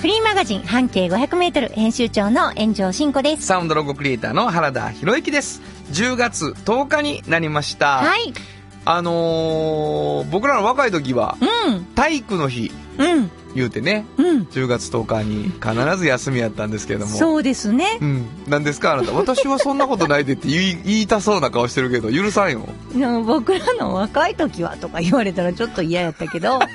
フリーマガジン半径500メートル編集長の炎上真子です。サウンドロゴクリエイターの原田博之です。10月10日になりました。はい。あのー僕らの若い時は、うん。体育の日うん。言うてね、うん。10月10日に必ず休みやったんですけれども。そうですね。うん。何ですかあなた。私はそんなことないでって言い 言いたそうな顔してるけど、許さんよ。僕らの若い時はとか言われたらちょっと嫌やったけど。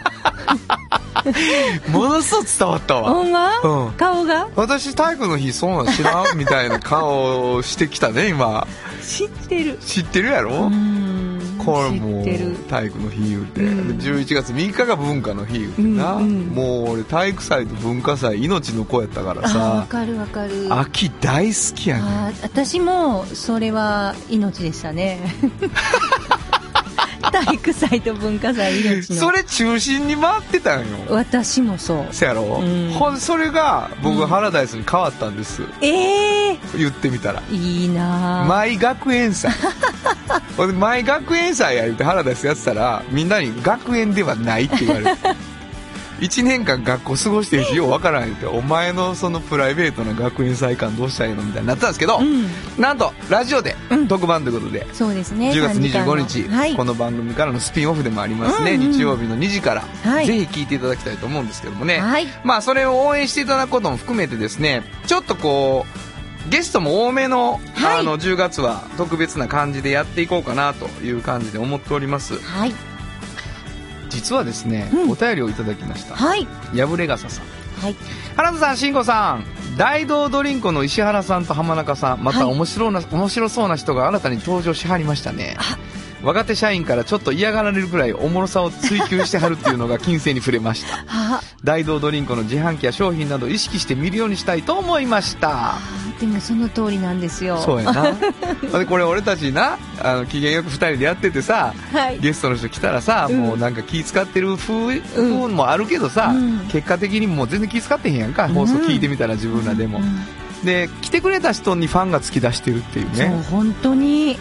ものすごく伝わったわ。ほんま、うん顔が？私体育の日そうなん知らんみたいな顔をしてきたね、今。知ってる。知ってるやろ、うーん。これもう。体育の日言うて、うん。11月3日が文化の日言うてな、うんうん。もう俺体育祭と文化祭命の子やったからあ、わさかるわかる。秋大好きやね私もそれは命でしたね 体育祭と文化祭命の。それ中心に回ってたんよ。私もそうせやろ、うん。ほんそれが僕うんハラダイスに変わったんです、ええ。言ってみたら。いいなあ。毎学園祭。ほんで毎学園祭や言うてハラダイスやってたらみんなに学園ではないって言われて 1年間学校過ごしてるしようわからん言ってお前のそのプライベートな学園祭感どうしたらいいのみたいになったんですけど、うん。なんとラジオでうん。特番ということで、そうですね。10月3時間の。25日、はい。この番組からのスピンオフでもありますね、うんうん日曜日の2時から、はい。ぜひ聞いていただきたいと思うんですけどもね、はい。まあそれを応援していただくことも含めてですねちょっとこうゲストも多めの,、はい。あの10月は特別な感じでやっていこうかなという感じで思っております。はい実はですね、うん。お便りをいただきました。はい。破れ傘さん。はい。原田さん慎吾さん大道ドリンクの石原さんと浜中さんまたはい。面白な、面白そうな人が新たに登場しはりましたね。あ若手社員からちょっと嫌がられるくらいおもろさを追求してはるっていうのが金星に触れました。あ大道ドリンクの自販機や商品など意識して見るようにしたいと思いました。あでもその通りなんですよ。そうやな。でこれ俺たちなあの機嫌よく2人でやっててさはい。ゲストの人来たらさ、うん。もうなんか気使ってる風,、風もあるけどさ、うん。結果的にもう全然気使ってへんやんか、放送聞いてみたら自分らでも、うん。で来てくれた人にファンが突き出してるっていうそうね本当に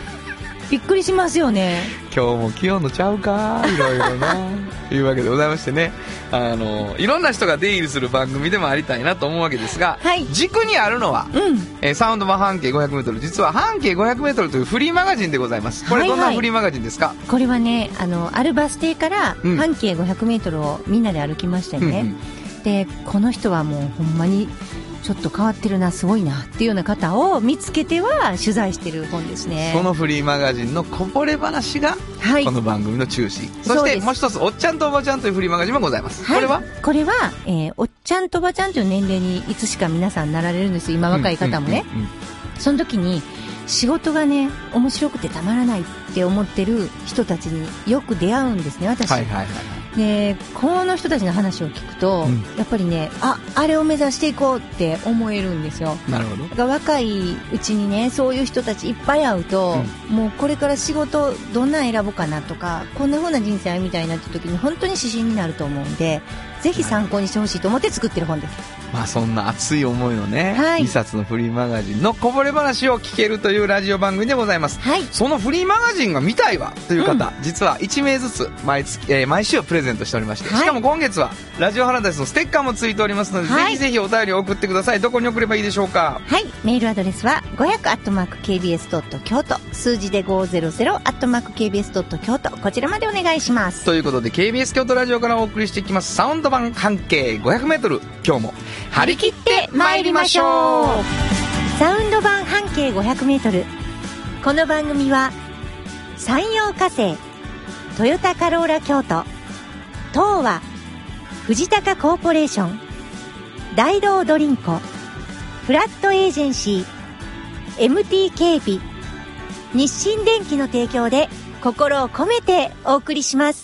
びっくりしますよね。今日も気温のちゃうか？いろいろな。いうわけでございましてね。あのいろんな人が出入りする番組でもありたいなと思うわけですが、はい。軸にあるのは、うん。えーサウンド版半径 500m 実は半径 500m というフリーマガジンでございます。これはい。はいどんなフリーマガジンですか、これはねあのあるバス停からうん。半径 500m をみんなで歩きましたよね、うんうん。でこの人はもうほんまにちょっと変わってるなすごいなっていうような方を見つけては取材してる本ですね。そのフリーマガジンのこぼれ話がはい。この番組の中心、そそうです。してもう一つ「おっちゃんとおばちゃん」というフリーマガジンもございます、はい。これは？これは、えーおっちゃんとおばちゃんという年齢にいつしか皆さんなられるんです。今若い方もね、うんうんうんその時に仕事がね面白くてたまらないって思ってる人たちによく出会うんですね私、はいはいはいでこの人たちの話を聞くと、うん。やっぱりねああれを目指していこうって思えるんですよ。なるほど。だから若いうちにねそういう人たちいっぱい会うと、もうこれから仕事どんなん選ぼうかなとかこんな風な人生歩みたいなって時に本当に指針になると思うんでぜひ参考にしてほしいと思って作ってる本ですまあそんな熱い思いのね、はい一冊のフリーマガジンのこぼれ話を聞けるというラジオ番組でございますはいそのフリーマガジンが見たいわという方、実は1名ずつ毎月、えー毎週プレゼントしておりまして、はいしかも今月はラジオハラダイスのステッカーもついておりますので、はいぜひぜひお便りを送ってくださいどこに送ればいいでしょうか？はい。メールアドレスは、500-kbs. 京都。数字で 500-kbs. 京都。こちらまでお願いします。ということで KBS 京都ラジオからお送りしていきますサウンド版半径 500m 今日も張り切って参りましょうサウンド版半径500メートル。この番組は、山陽火星、トヨタカローラ京都、東和、藤高コーポレーション、大道ドリンコ、フラットエージェンシー、MT 警備、日清電機の提供で心を込めてお送りします。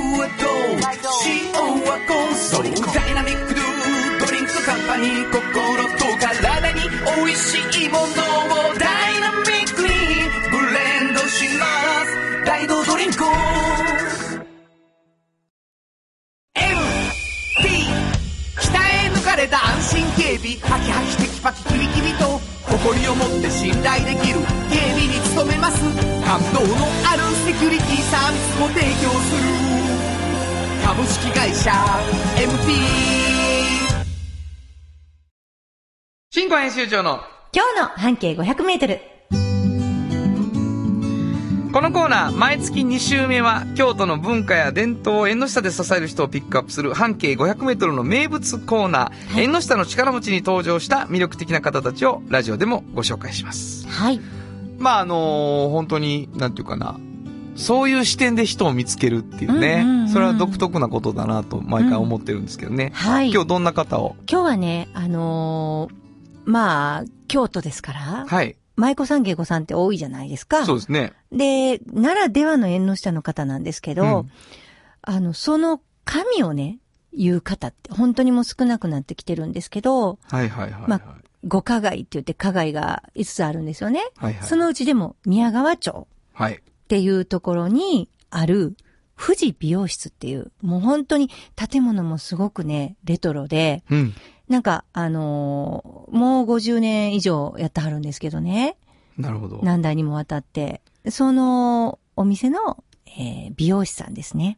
編集長の今日の半径500メートル。このコーナー、毎月2週目は、京都の文化や伝統を縁の下で支える人をピックアップする半径500メートルの名物コーナー、縁の下の力持ちに登場した魅力的な方たちをラジオでもご紹介します。はい。まあ、あのー本当に、なんていうかな、そういう視点で人を見つけるっていうね、うんうんうんそれは独特なことだなと毎回思ってるんですけどね。はい。今日どんな方を？今日はね、あのーまあ、京都ですから、はい。舞妓さん芸妓さんって多いじゃないですか。そうですね。で、ならではの縁の下の方なんですけど、うんあの、その神をね、言う方って本当にもう少なくなってきてるんですけど、はいはいはい、はい。ま五加害って言って加害が5つあるんですよね。はいはい。そのうちでも宮川町はい。っていうところにある富士美容室っていう、もう本当に建物もすごくね、レトロで、うん。なんか、あのーもう50年以上やってはるんですけどね。なるほど。何代にもわたって。そのお店の、えー美容師さんですね。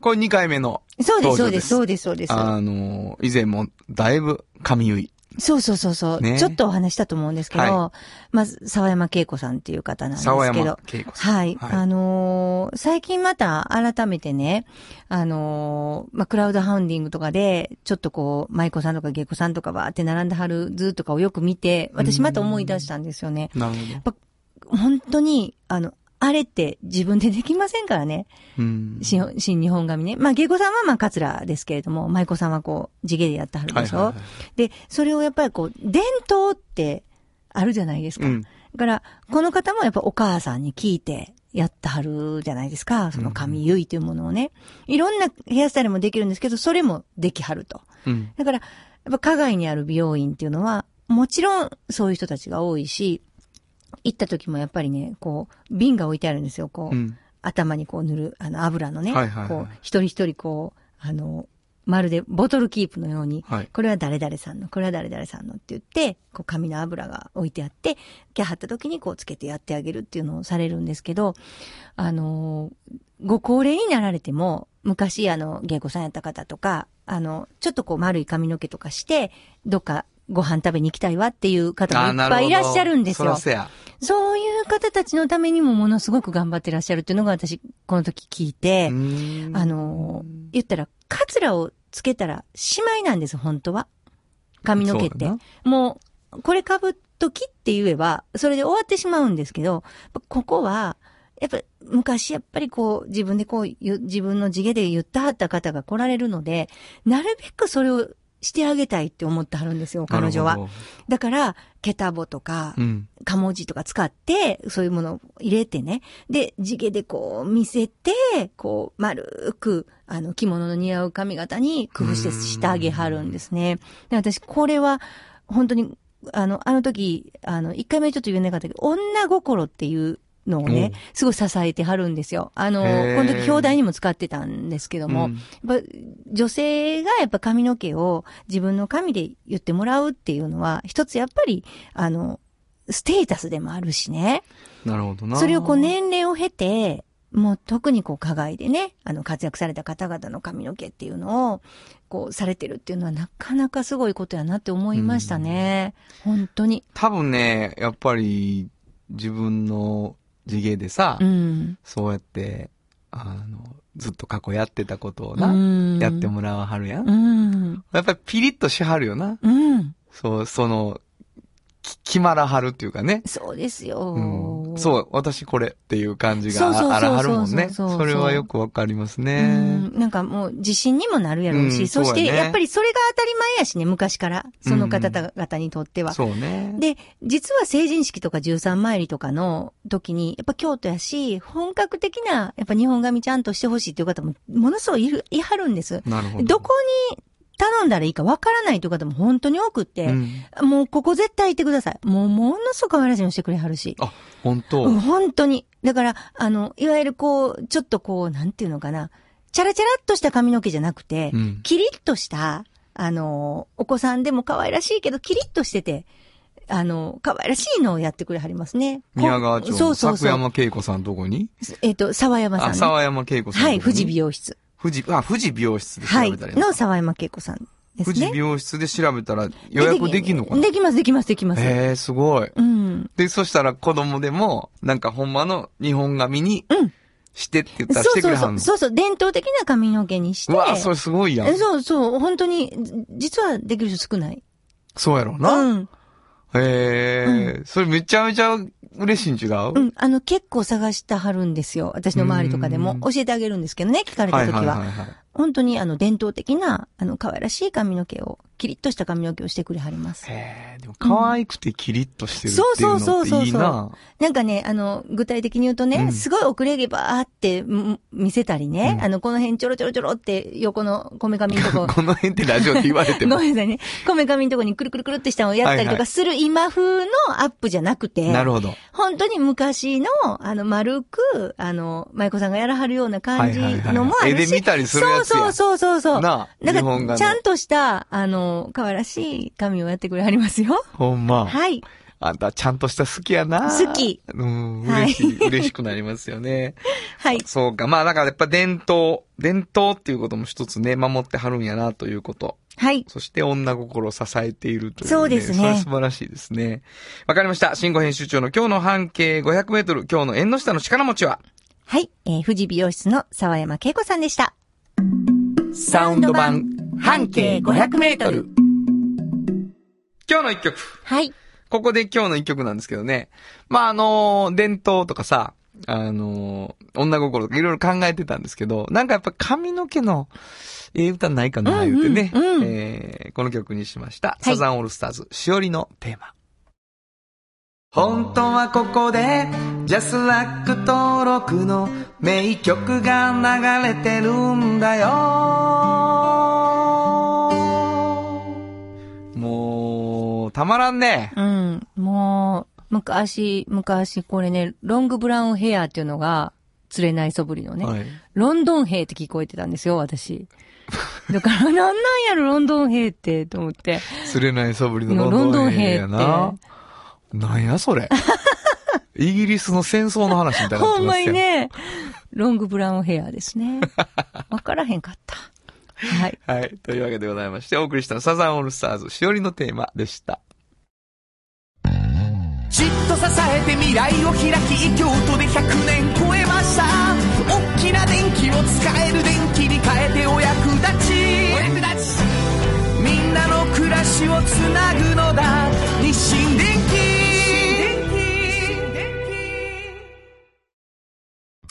これ2回目の、そうです、そうで、すすそうです、そうです。あのー以前もだいぶ神結い。そうそうそうそう、ねちょっとお話したと思うんですけど、はまず、沢山恵子さんっていう方なんですけど。沢山恵子さん。はい。あのー最近また改めてね、あのーまあ、クラウドハウンディングとかで、ちょっとこう、舞妓さんとか芸妓さんとかばーって並んではる図とかをよく見て、私また思い出したんですよね。なるほど。本当に、あの、あれって自分でできませんからね。うん。新新日本髪ね。まあ、芸妓さんはまあ、カツラですけれども、舞妓さんはこう、地毛でやってはるでしょ、はいはいはいで、それをやっぱりこう、伝統ってあるじゃないですか。うん。だから、この方もやっぱお母さんに聞いてやってはるじゃないですか。その髪結いというものをね。いろんなヘアスタイルもできるんですけど、それもできはると。うん。だから、やっぱ花街にある美容院っていうのは、もちろんそういう人たちが多いし、行った時もやっぱりね、こう、瓶が置いてあるんですよ。こう、うん。頭にこう塗る、あの、油のね。はいはいはいこう、一人一人こう、あの、まるでボトルキープのように、はいこれは誰々さんの、これは誰々さんのって言って、こう、紙の油が置いてあって、キャ貼った時にこうつけてやってあげるっていうのをされるんですけど、あのーご高齢になられても、昔あの、芸妓さんやった方とか、あの、ちょっとこう丸い髪の毛とかして、どっかご飯食べに行きたいわっていう方もいっぱいいらっしゃるんですよ。そういう方たちのためにもものすごく頑張ってらっしゃるっていうのが私、この時聞いて、うん。あのー言ったら、カツラをつけたら、しまいなんです、本当は。髪の毛って。もう、これ被っときって言えば、それで終わってしまうんですけど、ここは、やっぱ、昔やっぱりこう、自分でこう、ゆ自分の地毛で言ったはった方が来られるので、なるべくそれをしてあげたいって思ってはるんですよ、彼女は。だから、ケタボとか、どうん。カモジとか使って、そういうものを入れてね。で、地毛でこう見せて、こう丸く、あの、着物の似合う髪型に工夫してしてあげはるんですね。で、私、これは、本当に、あの、あの時、あの、一回目ちょっと言えなかったけど、女心っていうのをね、すごい支えてはるんですよ。あの、この時表題にも使ってたんですけども、うんやっぱ女性がやっぱ髪の毛を自分の髪で言ってもらうっていうのは、一つやっぱり、あの、ステータスでもあるしね。なるほどな。それをこう年齢を経て、もう特にこう課外でね、あの活躍された方々の髪の毛っていうのを、こうされてるっていうのはなかなかすごいことやなって思いましたね。本当に。多分ね、やっぱり、自分の地毛でさ、うん。そうやって、あの、ずっと過去やってたことをうな、ん。やってもらわはるやん。うん。やっぱりピリッとしはるよな。うん。そう、その、き決まらはるっていうかね。そうですよ。うん、そう、私これっていう感じがあらはるもんね。それはよくわかりますうね。んなんかもう自信にもなるやろうし、うんそしてやっぱりそれが当たり前やしね、昔から、その方々にとっては。そうね。で、実は成人式とか13参りとかの時に、やっぱ京都やし、本格的な、やっぱ日本髪ちゃんとしてほしいっていう方も、ものすごいいる、いはるんです。なるほど。どこに頼んだらいいかわからないという方も本当に多くって、うんもうここ絶対行ってください。もうものすごく可愛らしいのしてくれはるし。あ、本当、うん本当に。だから、あの、いわゆるこう、ちょっとこう、なんていうのかな。チャラチャラっとした髪の毛じゃなくて、うんキリッとした、あの、お子さんでも可愛らしいけど、キリッとしてて、あの、可愛らしいのをやってくれはりますね。宮川町こそうのそうそう。作山恵子さんどこに？えっ、と、沢山さん、あ、ね。沢山恵子さん。はい、富士美。美容室。富士、あ、富士美容室で調はい。べたらいいのの沢山恵子さんです富士ね。美容室で調べたら予約できんのかな？できます、できます、できます。へえ、すごい。うん。で、そしたら子供でも、なんかほんまの日本髪にうん、してって言ったらしそうそうそう。てくれはんの？そうそう、伝統的な髪の毛にして。うわ、それすごいやん。そうそう、本当に、じ実はできる人少ない。そうやろな。うん。へえ、それめちゃめちゃ嬉しいん違う？うん。あの、結構探してはるんですよ。私の周りとかでもうん。教えてあげるんですけどね、聞かれた時は。はいはいはいはい。本当に、あの、伝統的な、あの、可愛らしい髪の毛を、キリッとした髪の毛をしてくれはります。へえ、でも可愛くてキリッとしてるってそういうのっていいな。なんかね、あの、具体的に言うとね、うんすごい遅れ毛ばーってん見せたりね、うんあの、この辺ちょろちょろちょろって横のこめかみのとこ、この辺ってラジオって言われてごも。めんなさいね。こめかみのとこにくるくるくるってしたのをやったりとかする今風のアップじゃなくて、なるほど。本当に昔の、あの、丸く、あの、舞子さんがやらはるような感じのもあるし。はいはいはい絵で見たりするやつやそうそうそうそう。なあだから、日本画のちゃんとした、あの、可愛らしい髪をやってくれはりますよ。ほんま。はい。あんたちゃんとした好きやな。好き。うん、はい嬉しい、嬉しくなりますよね。はい。そうか。まあだからやっぱ伝統、伝統っていうことも一つね、守ってはるんやなということ。はい。そして女心を支えているという、そうですねそれは素晴らしいですね。わかりました。新語編集長の今日の半径500メートル、今日の縁の下の力持ちは、はい。えー、富士美容室の沢山恵子さんでした。サウンド版半径500メートル。今日の一曲。はい。ここで今日の一曲なんですけどね。まあ、あの伝統とかさ、あの女心とかいろいろ考えてたんですけど、なんかやっぱ髪の毛の、ええ歌ないかな、言うてね、うんうんうんえーこの曲にしました。いサザンオールスターズ、しおりのテーマ。本当はここで、ジャスラック登録の名曲が流れてるんだよ。もう、たまらんね。うん。もう、昔、昔、これね、ロングブラウンヘアっていうのが、釣れないそぶりのね。はい。ロンドン兵って聞こえてたんですよ、私。だから、なんなんやろ、ロンドン兵って、と思って。釣れないそぶりのロロンドンドン兵ン兵やな。なんやそれ。イギリスの戦争の話みたいになってほんまにね、ロングブラウンヘアですね。わからへんかった。はい。はい。というわけでございまして、お送りしたサザンオールスターズ、しおりのテーマでした。じっと支えて未来を開き京都で100年超えました大きな電気を使える電気に変えてお役立ちお役立ちみんなの暮らしをつなぐのだ日清電気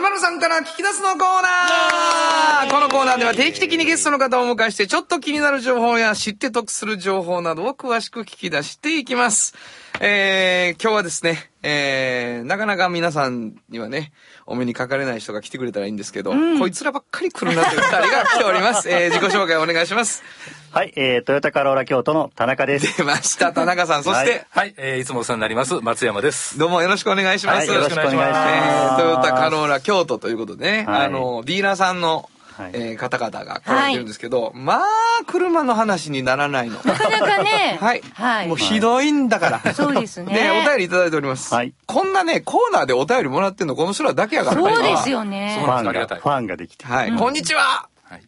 まさんから聞き出すのコーナーこのコーナーでは定期的にゲストの方をお迎えして、ちょっと気になる情報や知って得する情報などを詳しく聞き出していきます。えー、今日はですね、えー、なかなか皆さんにはね、お目にかかれない人が来てくれたらいいんですけど、こいつらばっかり来るなという二人が来ております。えー、自己紹介お願いします。はい、えー、トヨタカローラ京都の田中です。出ました、田中さん。そして、はい、えー、いつもお世話になります、松山です。どうもよろしくお願いします。はいよろしくお願いしますえートヨタカローラ京都ということでね、はいあの、ディーラーさんの、はいえー方々が来られてるんですけど、まあ、車の話にならないの。なかなかね。はい。はいもうひどいんだから。そうですねね、お便りいただいております。はいこんなね、コーナーでお便りもらってんのこの人らだけやからそうですよ。よねフ。ァンが、ファンができて。はい、こんにちははい。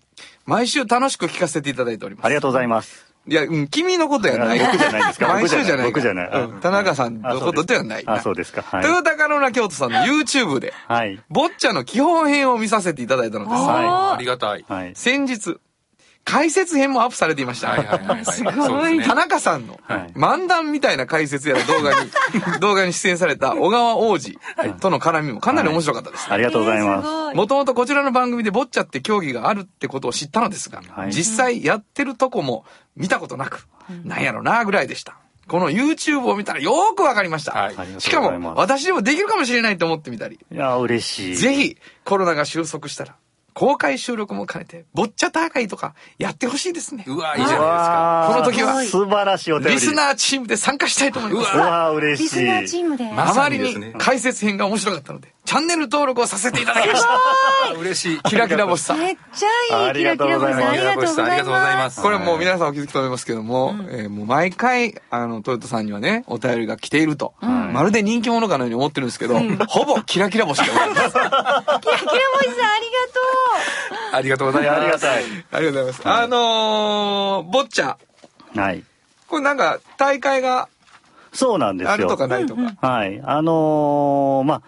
毎週楽しく聞かせていただいております。ありがとうございます。いや、うん、君のことやない。僕じゃないですか毎週じゃない。僕じゃないうん田中さんのことではない。あ、そうですか。はいト。ヨタカローラ京都さんの YouTube で、はい。ボッチャの基本編を見させていただいたのです。はありがたい。はい。先日、解説編もアップされていました。はいはいはいはい。すごい田中さんのはい漫談みたいな解説やら動画に、動画に出演された 小川王子との絡みもかなり面白かったです。ありがとうございます。す。もともとこちらの番組でボッチャって競技があるってことを知ったのですが、はい実際やってるとこも見たことなく、なんやろなぐらいでした。この YouTube を見たらよーくわかりました。はいしかも、私でもできるかもしれないと思ってみたり、いや、嬉しい。ぜひコロナが収束したら、公開収録も兼ねて、ボッチャ大会とかやってほしいですね。うわ、いいじゃないですか。この時は素晴らしいお便り。リスナーチームで参加したいと思います。うわー嬉しい。リスナーチームで。まあまりに解説編が面白かったので、チャンネル登録をさせていただきました。あ嬉しい。キラキラ星さん。めっちゃいい。ありがとうございますキラキラ星さんありがとうございます。これもう皆さんお気づきと思いますけども、えーもう毎回、あの、トヨタさんにはね、お便りが来ていると、まるで人気者かのように思ってるんですけど、ほぼキラキラ星でございます。キラキラ星さんありがとありがとうございいやあります。がたい。ありがとうございます。あのー、ボッチャ。はい。これなんか、大会がそうなんですよ。あるとかないとか。はい。あのーまあ、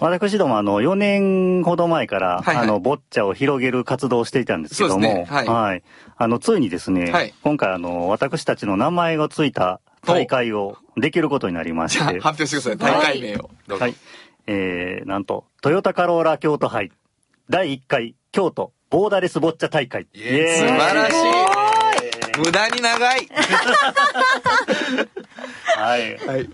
私どもあの、4年ほど前から、はいはいあの、ボッチャを広げる活動をしていたんですけども、ねはいあの、ついにですね、はい今回あの、私たちの名前がついた大会をできることになりまして、発表してください。大会名を。どうぞはい。えー、なんと、トヨタカローラ京都杯、第1回京都ボーダレスボッチャ大会。素晴らしすい。無駄に長い。はい。はい。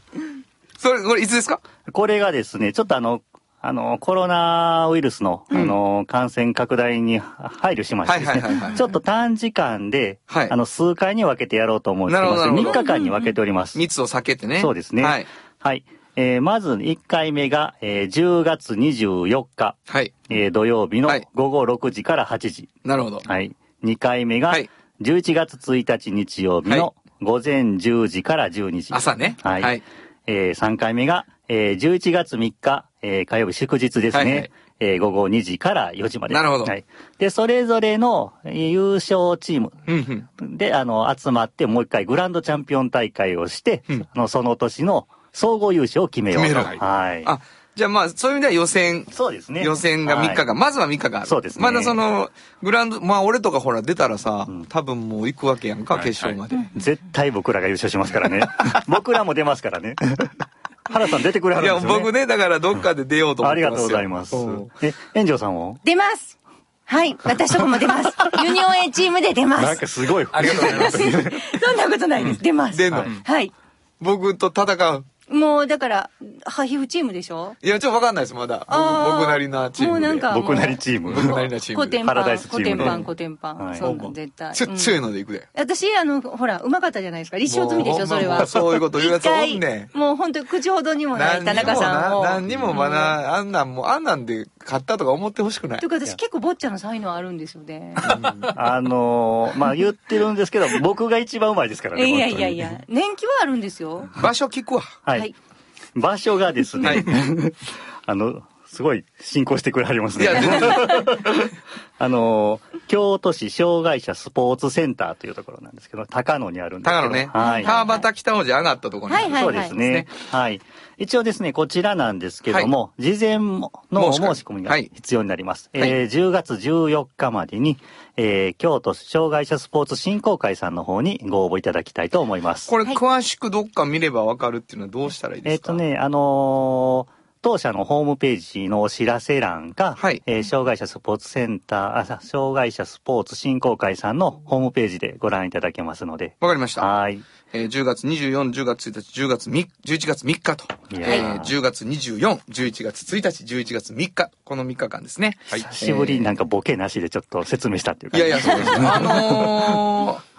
それ、これいつですか？これがですね、ちょっとあの、あの、コロナウイルスの、あの、感染拡大に配慮しましてですね、はいはいはいはいちょっと短時間で、はいあの、数回に分けてやろうと思ってまして、なるほどなるほど3日間に分けております。密を避けてね。そうですね。はい。はい。えーまず1回目が、えー10月24日、はい。えー土曜日のはい午後6時から8時。なるほど。はい。2回目がはい、11月1日日曜日はいの午前10時から12時。朝ね。はい。はい。えー3回目が、えー11月3日、えー火曜日祝日ですね。はいはいえー午後2時から4時まで。なるほどはい。で、それぞれのえー優勝チームうんうん。で、あの、集まってもう一回グランドチャンピオン大会をして、うんあの、その年の総合優勝を決めようと。決めるはい。あ、じゃあまあ、そういう意味では予選、そうですね。予選が3日間、はいまずは3日間。そうですねまだその、グラウンド、まあ俺とかほら出たらさ、多分もう行くわけやんか、はい決勝まで。い絶対僕らが優勝しますからね。僕らも出ますからね。原さん出てくれはるんや、ですよ、ね。僕ね、だからどっかで出ようと思ってますよ。ありがとうございますうん。え、炎上さんも出ますはい。私とこも出ます。ユニオン A チームで出ます。なんかすごい。ありがとうございます。そんなことないです。出ます。出んの、はい。僕と戦う。もう、だから、ハヒフチームでしょ？いや、ちょっとわかんないです、まだ。僕僕なりなチームで。もうなんか僕なりチーム。僕なりなチームで。コテンパン、コテンパン、コテンパン。はいそうなん、絶対。ちょ、うん強いので行くで。私、あの、ほら、うまかったじゃないですか。立証済みでしょ、それは。もうそういうこと言うやつおんね一回もう本当口ほどにもない田中さん何にもまだ、あんなんもう、あんなんで勝ったとか思ってほしくないという。か私結構ボッチャの才能あるんですよね。あのーまあ、言ってるんですけど、僕が一番うまいですからね。いやいやいや、年季はあるんですよ。場所聞くわ。はい。はい場所がですね、はい あの、すごい進行してくれはりますね。あのー京都市障害者スポーツセンターというところなんですけど、高野にあるんですけど。高野ね。はい。川端北王子上がったところにある。はいそうですね。はい。一応ですね、こちらなんですけども、事前のお申し込みがはい必要になります。はいえー10月14日までに、えー京都障害者スポーツ振興会さんの方にご応募いただきたいと思います。これ、詳しくどっか見ればわかるっていうのはどうしたらいいですか？えっ、と。ね、あのー当社のホームページのお知らせ欄か、はいえー障害者スポーツセンター、あ、さ障害者スポーツ振興会さんのホームページでご覧いただけますので。わかりました。はい。えー10月24、10月1日、10月3、11月3日と、えーー10月24、11月1日、11月3日、この3日間ですね。はい。久しぶりになんかボケなしでちょっと説明したっていう感じ。いやいや、そうですね。あのー、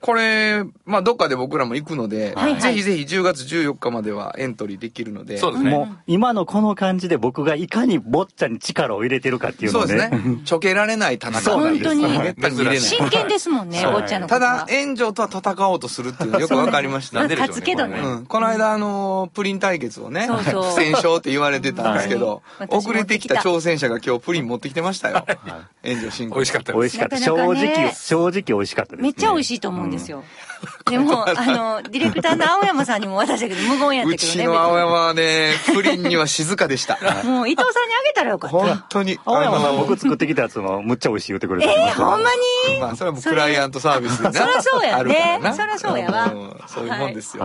これ、まあ、どっかで僕らも行くので、はいはいぜひぜひ10月14日まではエントリーできるので。そうですね。もう、今のこの感じで僕がいかにボッチャに力を入れてるかっていうのをね。そうですね。ちょけられない田中そうなんです本当にめったに見れない。真剣ですもんね、そうボッチャのこただ、。炎上とは戦おうとするっていうのよくわかりました。なんででしょうね勝つけどねうん、この間、あのープリン対決をね、そうそう不戦勝って言われてたんですけど、はい遅れてきた挑戦者が今日プリン持ってきてましたよ。炎上進行。美味しかったです。美味しかった。正直、正直美味しかったです、ね。めっちゃ美味しいと思うん。ですよ。でも、あの、ディレクターの青山さんにも渡したけど、無言やったうけどね。ちの青山はね、プリンには静かでした。もう伊藤さんにあげたらよかった。本当に。青山さん、僕作ってきたやつもむっちゃ美味しい言ってくれてえー、ほんまに？まあ、それはもうクライアントサービスでな。そらそうやね。あるからな。そらそうやわ。んそういうもんですよ。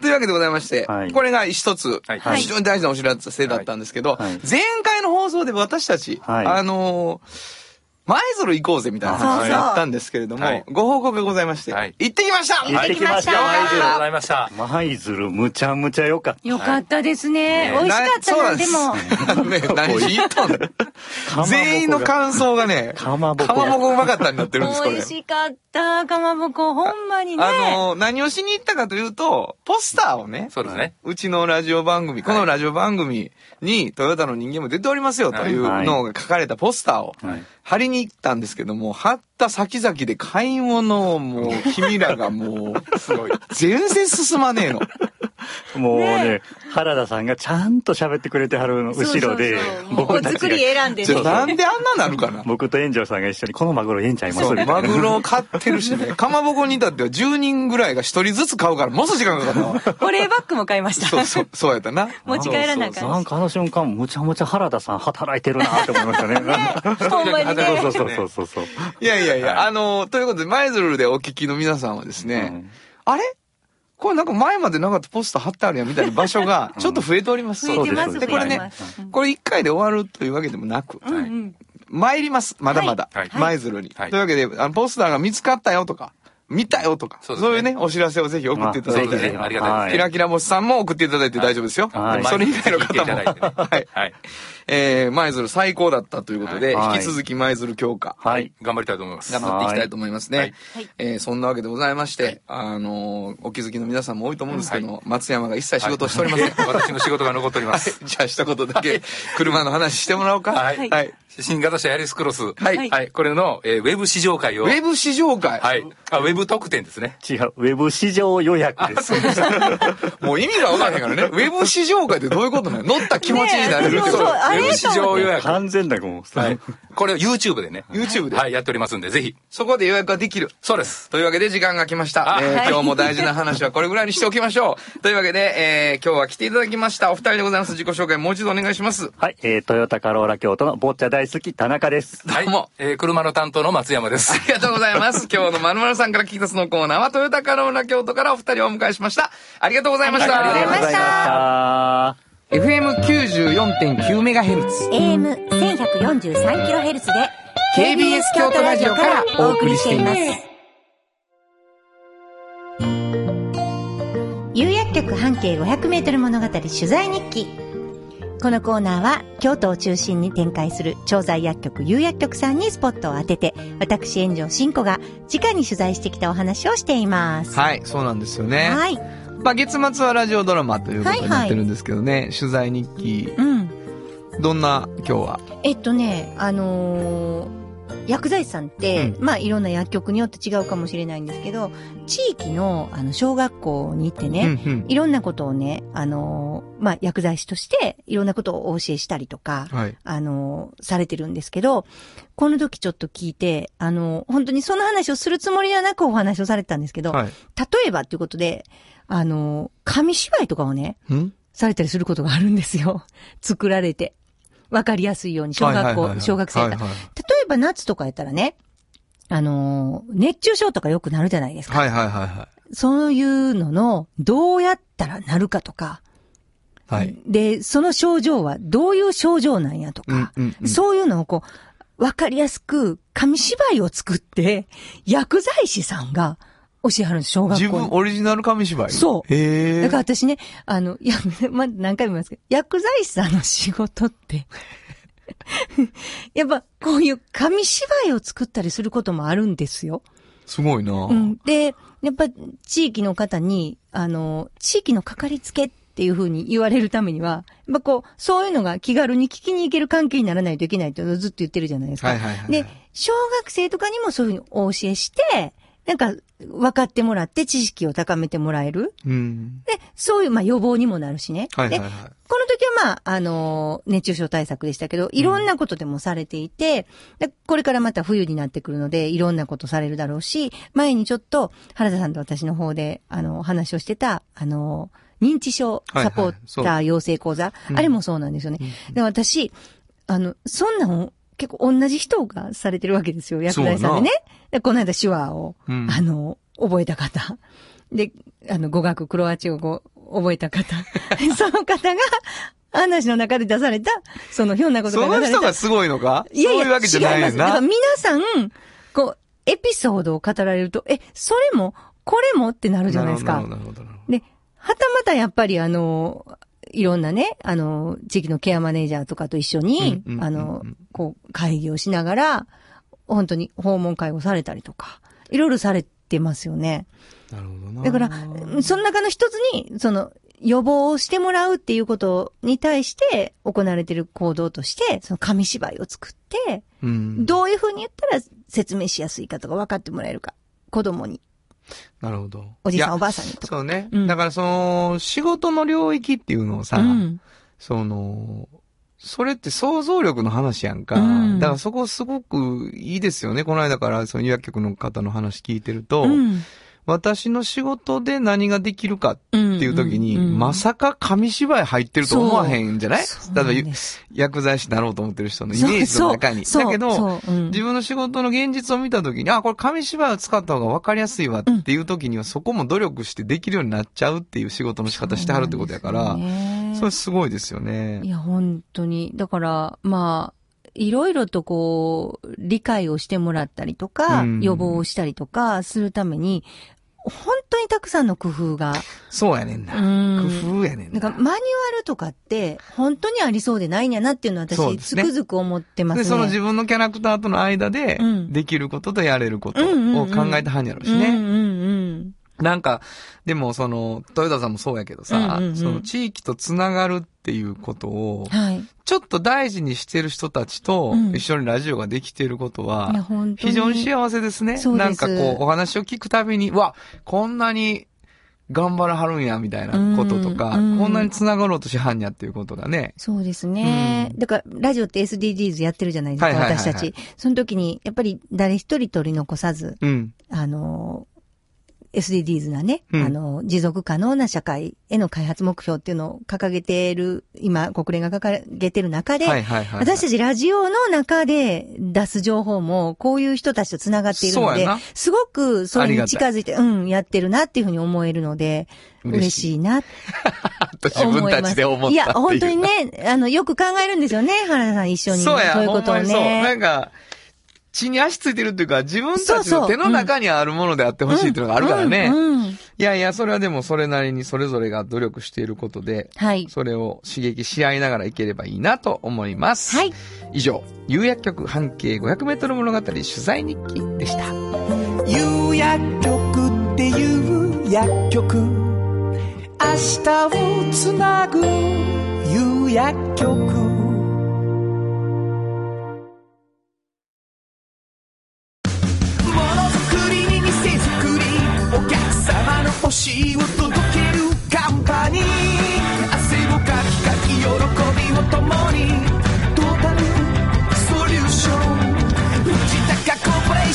というわけでございまして、はい。これが一つ、はい。非常に大事なお知らせだったんですけど、はい。前回の放送で私たち、はい。あのー舞鶴行こうぜみたいな話があったんですけれども、はいご報告がございまして、はい行ってきました行ってきましたありがとうございました。舞鶴むちゃむちゃ良かった。よかったですね。美味しかったな、でも。ね、何ったんだ全員の感想がね、かまぼこかまぼこうまかったになってるんです、これ。美味しかった、かまぼこ。ほんまにね。あのー何をしに行ったかというと、ポスターをね、そうですね。うちのラジオ番組、このラジオ番組にトヨタの人間も出ておりますよというのが書かれたポスターをはい貼りに行ったんですけども、貼った先々で買い物をもう君らがもう、すごい。全然進まねえの。もうね、原田さんがちゃんと喋ってくれてはるの後ろでそうそうそう、もう僕たちお作りが、選んで。なんであんななるかな？僕と炎上さんが一緒にこのマグロええんちゃいますマグロを買ってるしね。かまぼこに至っては10人ぐらいが1人ずつ買うから、もっと時間かかったわ。保冷バッグも買いました。そう、そう、そうやったな。持ち帰らなあかんなんかあの瞬間、むちゃむちゃ原田さん働いてるなって思いましたね。ほんまにね。そうそうそうそうそう。いやいやいや、あの、ということで、舞鶴でお聞きの皆さんはですね、うんあれ？これなんか前までなかったポスター貼ってあるやんみたいな場所が ちょっと増えております。増えてます、で、これね。これ一回で終わるというわけでもなく。参ります。まだまだ。はい舞鶴に、はいというわけで、あの、ポスターが見つかったよとか、見たよとか、そ,、そううですねいうね、お知らせをぜひ送っていただいて、まあぜひありがたいですはキラキラ星さんも送っていただいて大丈夫ですよ。はいそれ以外の方も。はい。はい。えー、舞鶴最高だったということで、はい引き続き舞鶴強化。はい。頑張りたいと思います。頑張っていきたいと思いますね。えーそんなわけでございまして、あのーお気づきの皆さんも多いと思うんですけど、松山が一切仕事をしておりません。は い私の仕事が残っております。じゃあ一言だけ車の話してもらおうか。はいはい。新型車ヤリスクロス。はいはい。これの、えーウェブ試乗会を。ウェブ試乗会。はい。あ、ウェブ特典ですね。違う、ウェブ市場予約です。もう意味がわからへんからね。ウェブ試乗会ってどういうことなの？乗った気持ちになれるけどねえそうそう。あれウェブ試乗予約。完全なもう、はい。これを YouTube でね。YouTube ではい、やっておりますんで、ぜひ。そこで予約ができる。そうです。というわけで時間が来ました。えーはい今日も大事な話はこれぐらいにしておきましょう。というわけで、えー今日は来ていただきましたお二人でございます。自己紹介もう一度お願いします。はい、えー、トヨタカローラ京都のボッチャ大好き田中です。はいどうも。えー車の担当の松山です あ。りがとうございます。今日のまるまるさんから聞き出すのコーナーはトヨタカローラ京都からお二人をお迎えしました。ありがとうございました。ありがとうございました FM94.9 メガヘルツ。AM1143kHz で KBS 京都ラジオからお送りしています。有薬局半径 500m 物語取材日記。このコーナーは京都を中心に展開する調剤薬局有薬局さんにスポットを当てて、私炎上真子が直に取材してきたお話をしています。はい、そうなんですよね。はい。まあ、月末はラジオドラマということになってるんですけどね、取材日記、うん。どんな今日は？えっとね、あのー薬剤師さんって、まあいろんな薬局によって違うかもしれないんですけど、地域のあの小学校に行ってね、うんうんいろんなことをね、あのーまあ薬剤師としていろんなことをお教えしたりとか、はい。あのーされてるんですけど、この時ちょっと聞いて、あのー本当にその話をするつもりではなくお話をされてたんですけど、はい。例えばっていうことで、あのー紙芝居とかをね、ん？されたりすることがあるんですよ。作られて。わかりやすいように、小学校、はいはいはいはい小学生やったらはい例えば夏とかやったらね、あのー熱中症とかよくなるじゃないですか。はいはいはいはい。そういうのの、どうやったらなるかとか、はい。で、その症状はどういう症状なんやとか、うんうんうんそういうのをこう、わかりやすく紙芝居を作って、薬剤師さんが教えはるんです、小学校に。自分オリジナル紙芝居？そうへえ。だから私ね、あの、いや、ま、何回も言いますけど、薬剤師さんの仕事って、やっぱこういう紙芝居を作ったりすることもあるんですよ。すごいなうん。で、やっぱ地域の方に、あの、地域のかかりつけっていうふうに言われるためには、やっぱこう、そういうのが気軽に聞きに行ける関係にならないといけないっていうのをずっと言ってるじゃないですか。はいはいはいはいで、小学生とかにもそういうふうにお教えして、なんか、分かってもらって知識を高めてもらえる。うん。で、そういう、まあ予防にもなるしね。ではいはいはい。この時はまあ、あの熱中症対策でしたけど、いろんなことでもされていて、でこれからまた冬になってくるので、いろんなことされるだろうし、前にちょっと、原田さんと私の方で、あの、話をしてた、あの認知症サポーター養成講座、うんあれもそうなんですよね。で、私、あの、そんなんを結構同じ人がされてるわけですよ、薬剤さんでね。でこの間手話を、うんあの、覚えた方。で、あの、語学、クロアチア語覚えた方。その方が、話の中で出された、そのひょんなことそのが出された。人がすごいのか？いやいや、そういうわけじゃない違います。だから。皆さん、こう、エピソードを語られると、え、それも、これもってなるじゃないですか。なるほど。なるほどで、はたまたやっぱりあの、いろんなね、あの、地域のケアマネージャーとかと一緒にあの、こう、会議をしながら、本当に訪問会をされたりとか、いろいろされてますよね。なるほどな。だから、その中の一つに、その、予防をしてもらうっていうことに対して行われている行動として、その紙芝居を作って、うん。どういうふうに言ったら説明しやすいかとか分かってもらえるか。子供に、なるほど。おじさんおばあさんにとか。そうね。うんだからその、仕事の領域っていうのをさ、うんその、それって想像力の話やんか。うんだからそこすごくいいですよね。この間からその薬局の方の話聞いてると、うん私の仕事で何ができるかっていう時に、うんうんまさか紙芝居入ってると思わへんじゃない？例えば薬剤師になろうと思ってる人のイメージの中に。だけど、そうん自分の仕事の現実を見た時に、あ、これ紙芝居を使った方が分かりやすいわっていう時には、そこも努力してできるようになっちゃうっていう仕事の仕方してはるってことやから、そねそれすごいですよいね。や、本当に。だから、まあ、いろいろとこう、理解をしてもらったりとか、うん予防をしたりとかするために、本当にたくさんの工夫が。そうやねんな。うん工夫やねんな。なんか、マニュアルとかって、本当にありそうでないんやなっていうのは私、つくづく思ってますで、ね。その自分のキャラクターとの間でうん、できることとやれることを考えてはんやろうしね。うんうんうん。なんか、でもその、豊田さんもそうやけどさ、うんうんうんその地域とつながるっていうことを、はい。ちょっと大事にしてる人たちとうん一緒にラジオができていることいや、は。非常に幸せですね。そうなんかこう、お話を聞くたびに、わ、こんなに頑張らはるんや、みたいなこととか、うんうんこんなにつながろうとしはんやっていうことがね。そうですね。うんだから、ラジオって SDGs やってるじゃないですか、はいはいはいはい私たち。その時に、やっぱり誰一人取り残さず、うん。あの、SDGs なね、うんあの、持続可能な社会への開発目標っていうのを掲げている、今、国連が掲げてる中で、はいはいはい。私たちラジオの中で出す情報も、こういう人たちと繋がっているのですごくそれに近づいて、うん、やってるなっていうふうに思えるので、嬉嬉しいな と自分たちで思ったいう。いや、本当にね、あの、よく考えるんですよね、原田さん一緒に。そうや、いうことをほんまにそう。なね。んか、血に足ついてるっていうか、自分たちの手の中にあるものであってほしいっていうのがあるからね。いやいや、それはでもそれなりにそれぞれが努力していることで、はい。それを刺激し合いながらいければいいなと思います。はい。以上、有薬局半径500メートル物語取材日記でした。有薬局っていう薬局明日をつなぐ有薬局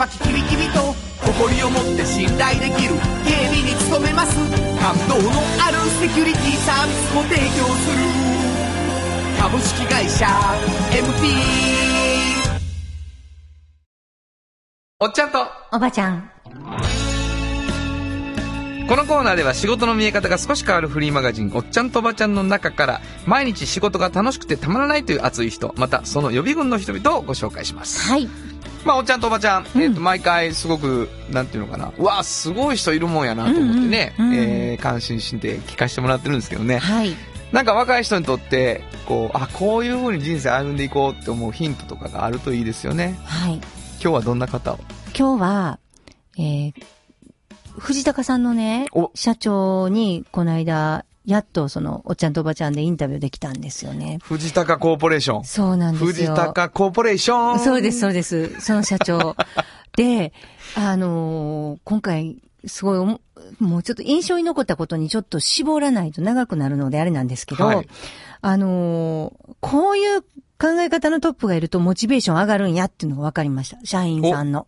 パキキビキビと誇りを持って信頼できる警備に努めます。感動のあるセキュリティサービスを提供する。株式会社 MT おっちゃんと。おばちゃん。このコーナーでは仕事の見え方が少し変わるフリーマガジン、おっちゃんとおばちゃんの中から、毎日仕事が楽しくてたまらないという熱い人、またその予備軍の人々をご紹介します。はい。まあ、おっちゃんとおばちゃん、えっ、と、毎回すごく、なんていうのかな、うわあ、すごい人いるもんやなと思ってね、うえー感心して聞かせてもらってるんですけどね。はい。なんか若い人にとって、こう、あ、こういう風に人生歩んでいこうって思うヒントとかがあるといいですよね。はい。今日はどんな方を？今日は、えー、藤高さんのねお、社長に、この間、やっとその、おっちゃんとおばちゃんでインタビューできたんですよね。藤高コーポレーション。そうなんです藤よ。高コーポレーション。そうです、そうです。その社長。で、あのー今回、すごいおも、もうちょっと印象に残ったことにちょっと絞らないと長くなるのであれなんですけど、はいあのーこういう考え方のトップがいるとモチベーション上がるんやっていうのが分かりました。社員さんの。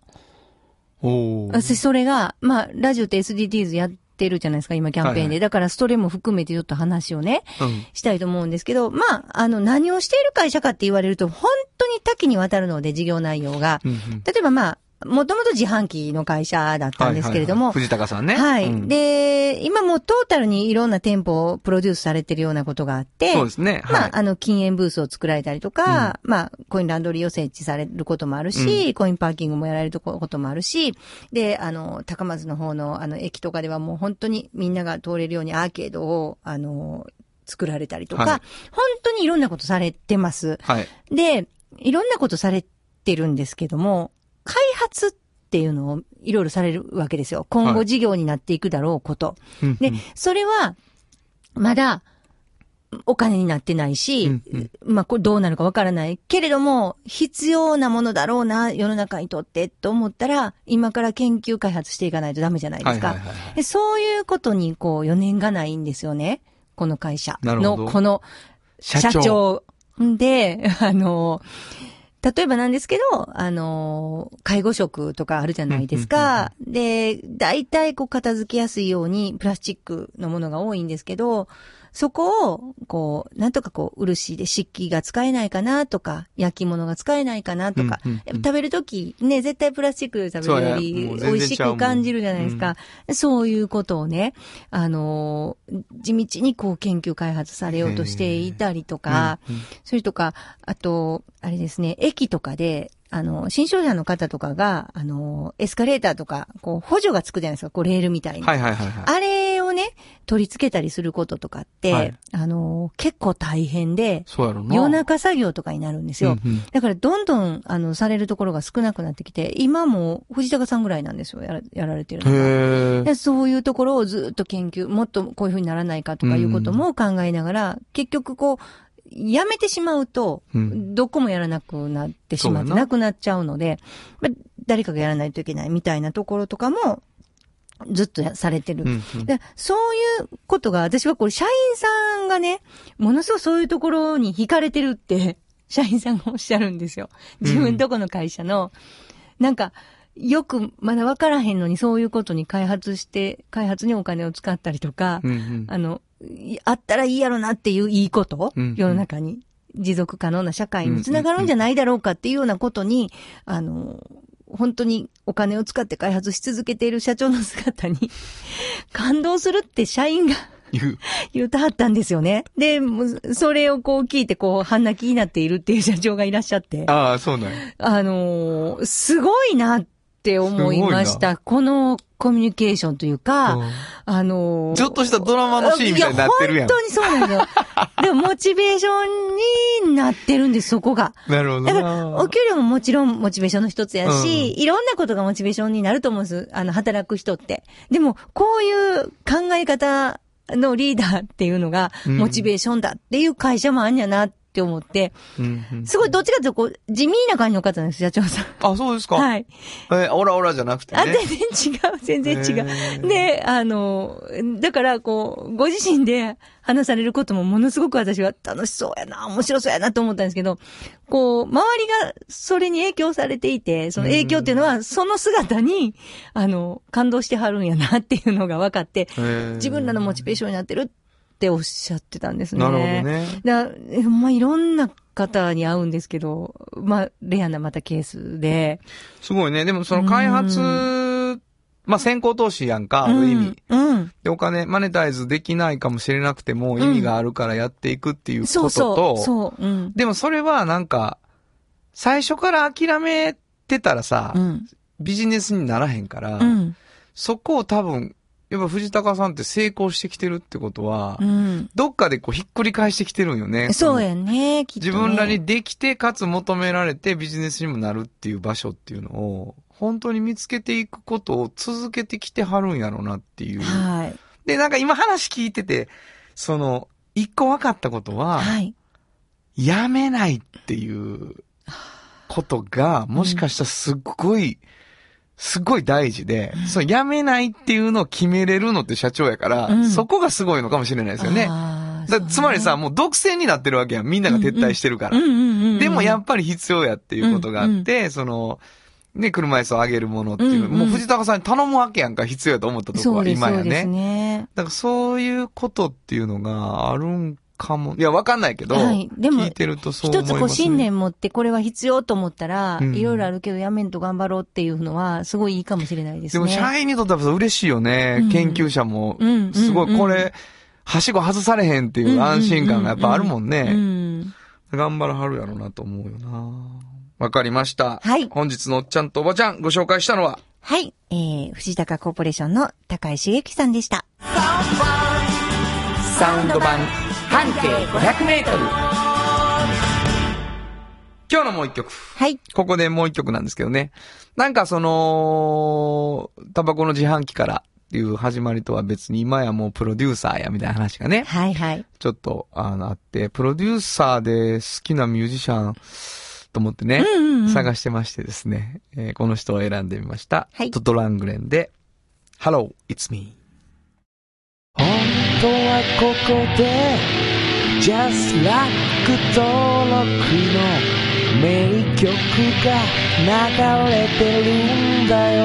おー私、それが、まあ、ラジオって SDGs やってるじゃないですか、今キャンペーンで。はいはいだから、それも含めてちょっと話をね、うん。したいと思うんですけど、まあ、あの、何をしている会社かって言われると、本当に多岐にわたるので、事業内容が。うんうん例えばまあ、もともと自販機の会社だったんですけれども、はいはいはい藤高さんね。はい。うん、で、今もうトータルにいろんな店舗をプロデュースされてるようなことがあって、そうですね。はい。まあ、あの、禁煙ブースを作られたりとか、まあ、コインランドリーを設置されることもあるし、コインパーキングもやられることもあるし、で、あの、高松の方の、あの、駅とかではもう本当にみんなが通れるようにアーケードを、あの、作られたりとか、はい本当にいろんなことされてます。はい。で、いろんなことされてるんですけども、開発っていうのをいろいろされるわけですよ。今はい後事業になっていくだろうこと。うんで、それは、まだ、お金になってないし、うんうんまあ、これどうなるかわからない。けれども、必要なものだろうな、世の中にとって、と思ったら、今から研究開発していかないとダメじゃないですか。そういうことに、こう、余念がないんですよね。この会社の、この、社長社長。で、あの、例えばなんですけど、あの、介護職とかあるじゃないですか。で、大体こう片付けやすいようにプラスチックのものが多いんですけど、そこを、こう、なんとかこう、漆で漆器が使えないかなとか、焼き物が使えないかなとか、うんうんうん。食べるとき、ね、絶対プラスチックで食べるより美味しく感じるじゃないですか。そういうことをね、あのー地道にこう研究開発されようとしていたりとか、うんうん。それとか、あと、あれですね、駅とかで、あの、新商者の方とかが、あの、エスカレーターとか、こう、補助がつくじゃないですか、こう、レールみたいに。はいはいはいはい。あれをね、取り付けたりすることとかって、はいあの、結構大変で、そうやろな。夜中作業とかになるんですよ。うんうんだから、どんどん、あの、されるところが少なくなってきて、今も、藤高さんぐらいなんですよ、やらやられてるのが。そういうところをずっと研究、もっとこういうふうにならないかとかいうことも考えながら、結局こう、やめてしまうと、うん。どこもやらなくなってしまって、な。なくなっちゃうので、まあ誰かがやらないといけないみたいなところとかも、ずっとやされてる。うんうん。でそういうことが、私はこれ、社員さんがね、ものすごいそういうところに惹かれてるって、社員さんがおっしゃるんですよ。自分とこの会社の、なんか、よくまだ分からへんのにそういうことに開発して、開発にお金を使ったりとか、うんうん。あの、いあったらいいやろなっていういいこと、うん世の中に持続可能な社会につながるんじゃないだろうかっていうようなことに、あの、本当にお金を使って開発し続けている社長の姿に 感動するって社員が言う。言うたはったんですよね。で、それをこう聞いてこう半泣きになっているっていう社長がいらっしゃって、ああ、そうなんや。あのーすごいなって思いました。このコミュニケーションというか、うんあのーちょっとしたドラマのシーンみたいになってるやんい。本当にそうなんですよ。でも、モチベーションになってるんです、そこが。なるほどな。だから、お給料ももちろんモチベーションの一つやし、うんいろんなことがモチベーションになると思うんです。あの、働く人って。でも、こういう考え方のリーダーっていうのが、うんモチベーションだっていう会社もあんやなって思って、うんうんすごいどっちかというと、こう、地味な感じの方なんです、社長さん。あ、そうですか？はい。えーオラオラじゃなくてあ、ね。全然違う、全然違へう。ーで、あの、だから、こう、ご自身で話されることもものすごく私は楽しそうやな、面白そうやなと思ったんですけど、こう、周りがそれに影響されていて、その影響っていうのは、その姿に、あの、感動してはるんやなっていうのが分かって、自分らのモチベーションになってるっておっしゃってたんですね。なるほどね。だえまあ、いろんな方に会うんですけど、まあ、レアなまたケースで。すごいね。でもその開発、まあ先行投資やんか、ある意味。うん。うん。で、お金、マネタイズできないかもしれなくても、意味があるからやっていくっていうことと、そうそう。そう。うん。でもそれはなんか、最初から諦めてたらさ、うん。ビジネスにならへんから、うん。そこを多分、やっぱ藤高さんって成功してきてるってことは、うん。どっかでこうひっくり返してきてるんよね。そうやね、きっと、ね。自分らにできて、かつ求められてビジネスにもなるっていう場所っていうのを、本当に見つけていくことを続けてきてはるんやろうなっていう。はい。で、なんか今話聞いてて、その、一個分かったことは、はい。やめないっていうことが、もしかしたらすっごい、すっごい大事で、そのやめないっていうのを決めれるのって社長やから、うんそこがすごいのかもしれないですよね。だつまりさ、もう独占になってるわけやん。みんなが撤退してるから。うんうんうんうん。でもやっぱり必要やっていうことがあって、その、ね、車椅子を上げるものっていう、うんうんもう藤高さんに頼むわけやんか、必要やと思ったとこは、今やそうですね。ね。だからそういうことっていうのがあるんかも。いや、わかんないけど、はいでも聞いてるとそう思います、ね。一つこう信念持ってこれは必要と思ったら、うんいろいろあるけどやめんと頑張ろうっていうのは、すごいいいかもしれないですね。でも社員にとっては嬉しいよね。うん研究者もう。んすごい、これ、はしご外されへんっていう安心感がやっぱあるもんうね。ん。頑張らはるやろうなと思うよな。わかりました。はい本日のおっちゃんとおばちゃんご紹介したのは、はい。えー、藤高コーポレーションの高井茂之さんでした。サウンド版半径500メートル今日のもう一曲。はい。ここでもう一曲なんですけどね。なんかその、タバコの自販機からっていう始まりとは別に今やもうプロデューサーやみたいな話がね、はいはい。ちょっとあのあって、プロデューサーで好きなミュージシャンと思ってね、うんうんうん探してましてですね、えーこの人を選んでみました。はいトトラングレンで、Hello, it's me. 本当はここで Just Like 登録の名曲が流れてるんだよ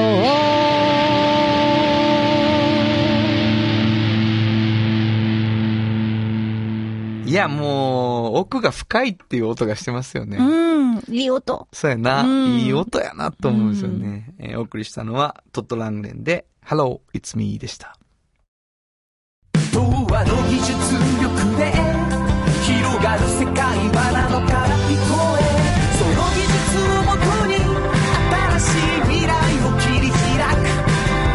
いや、もう、奥が深いっていう音がしてますよね。うん。いい音。そうやな、うんいい音やなと思うんですよね。えーお送りしたのは、トットランレンで、Hello, it's me でした。童話の技術力で広がる世界はなのから聞こえその技術をもとに新しい未来を切り開く